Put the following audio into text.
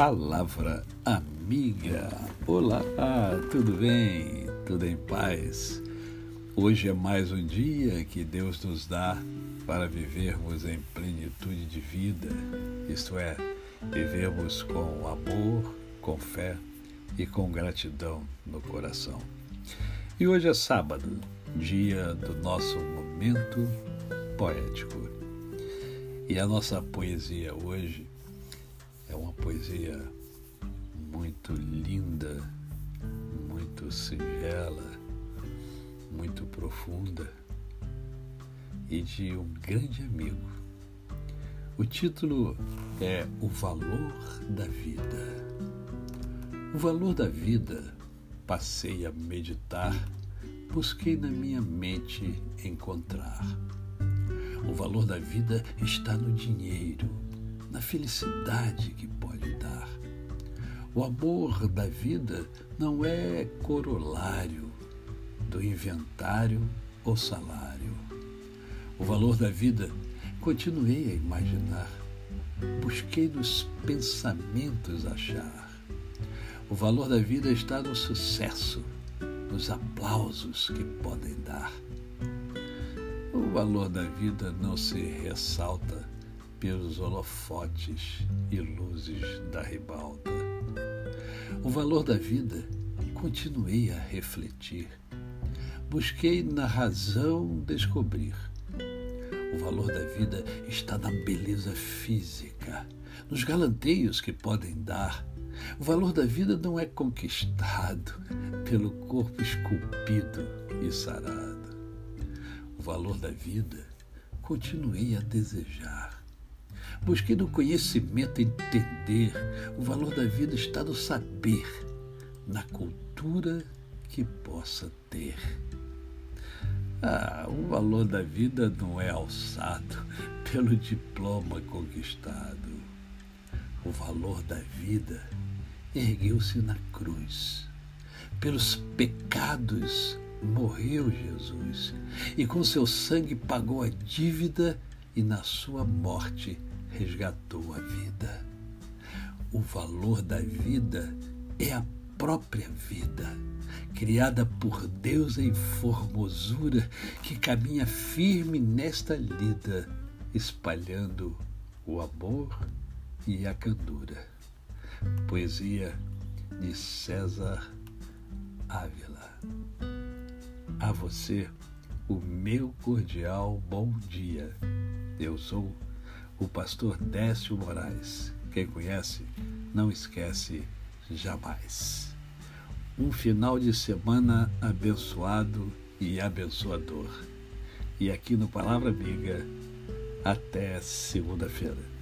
Palavra Amiga. Olá, tudo bem? Tudo em paz? Hoje é mais um dia que Deus nos dá para vivermos em plenitude de vida, isto é, vivermos com amor, com fé e com gratidão no coração. E hoje é sábado, dia do nosso momento poético. E a nossa poesia hoje é uma poesia muito linda, muito singela, muito profunda e de um grande amigo. O título é O Valor da Vida. O valor da vida passei a meditar, busquei na minha mente encontrar. O valor da vida está no dinheiro, na felicidade que pode dar. O amor da vida não é corolário do inventário ou salário. O valor da vida continuei a imaginar, busquei nos pensamentos achar. O valor da vida está no sucesso, nos aplausos que podem dar. O valor da vida não se ressalta pelos holofotes e luzes da ribalta. O valor da vida continuei a refletir. Busquei na razão descobrir. O valor da vida está na beleza física, nos galanteios que podem dar o valor da vida não é conquistado pelo corpo esculpido e sarado. O valor da vida continuei a desejar. Busquei no conhecimento entender. O valor da vida está no saber, na cultura que possa ter. Ah, o valor da vida não é alçado pelo diploma conquistado. O valor da vida ergueu-se na cruz. Pelos pecados morreu Jesus e com seu sangue pagou a dívida e na sua morte resgatou a vida. O valor da vida é a própria vida, criada por Deus em formosura, que caminha firme nesta lida, espalhando o amor e a candura. Poesia de César Ávila. A você, o meu cordial bom dia. Eu sou o pastor Décio Moraes. Quem conhece, não esquece jamais. Um final de semana abençoado e abençoador. E aqui no Palavra Amiga, até segunda-feira.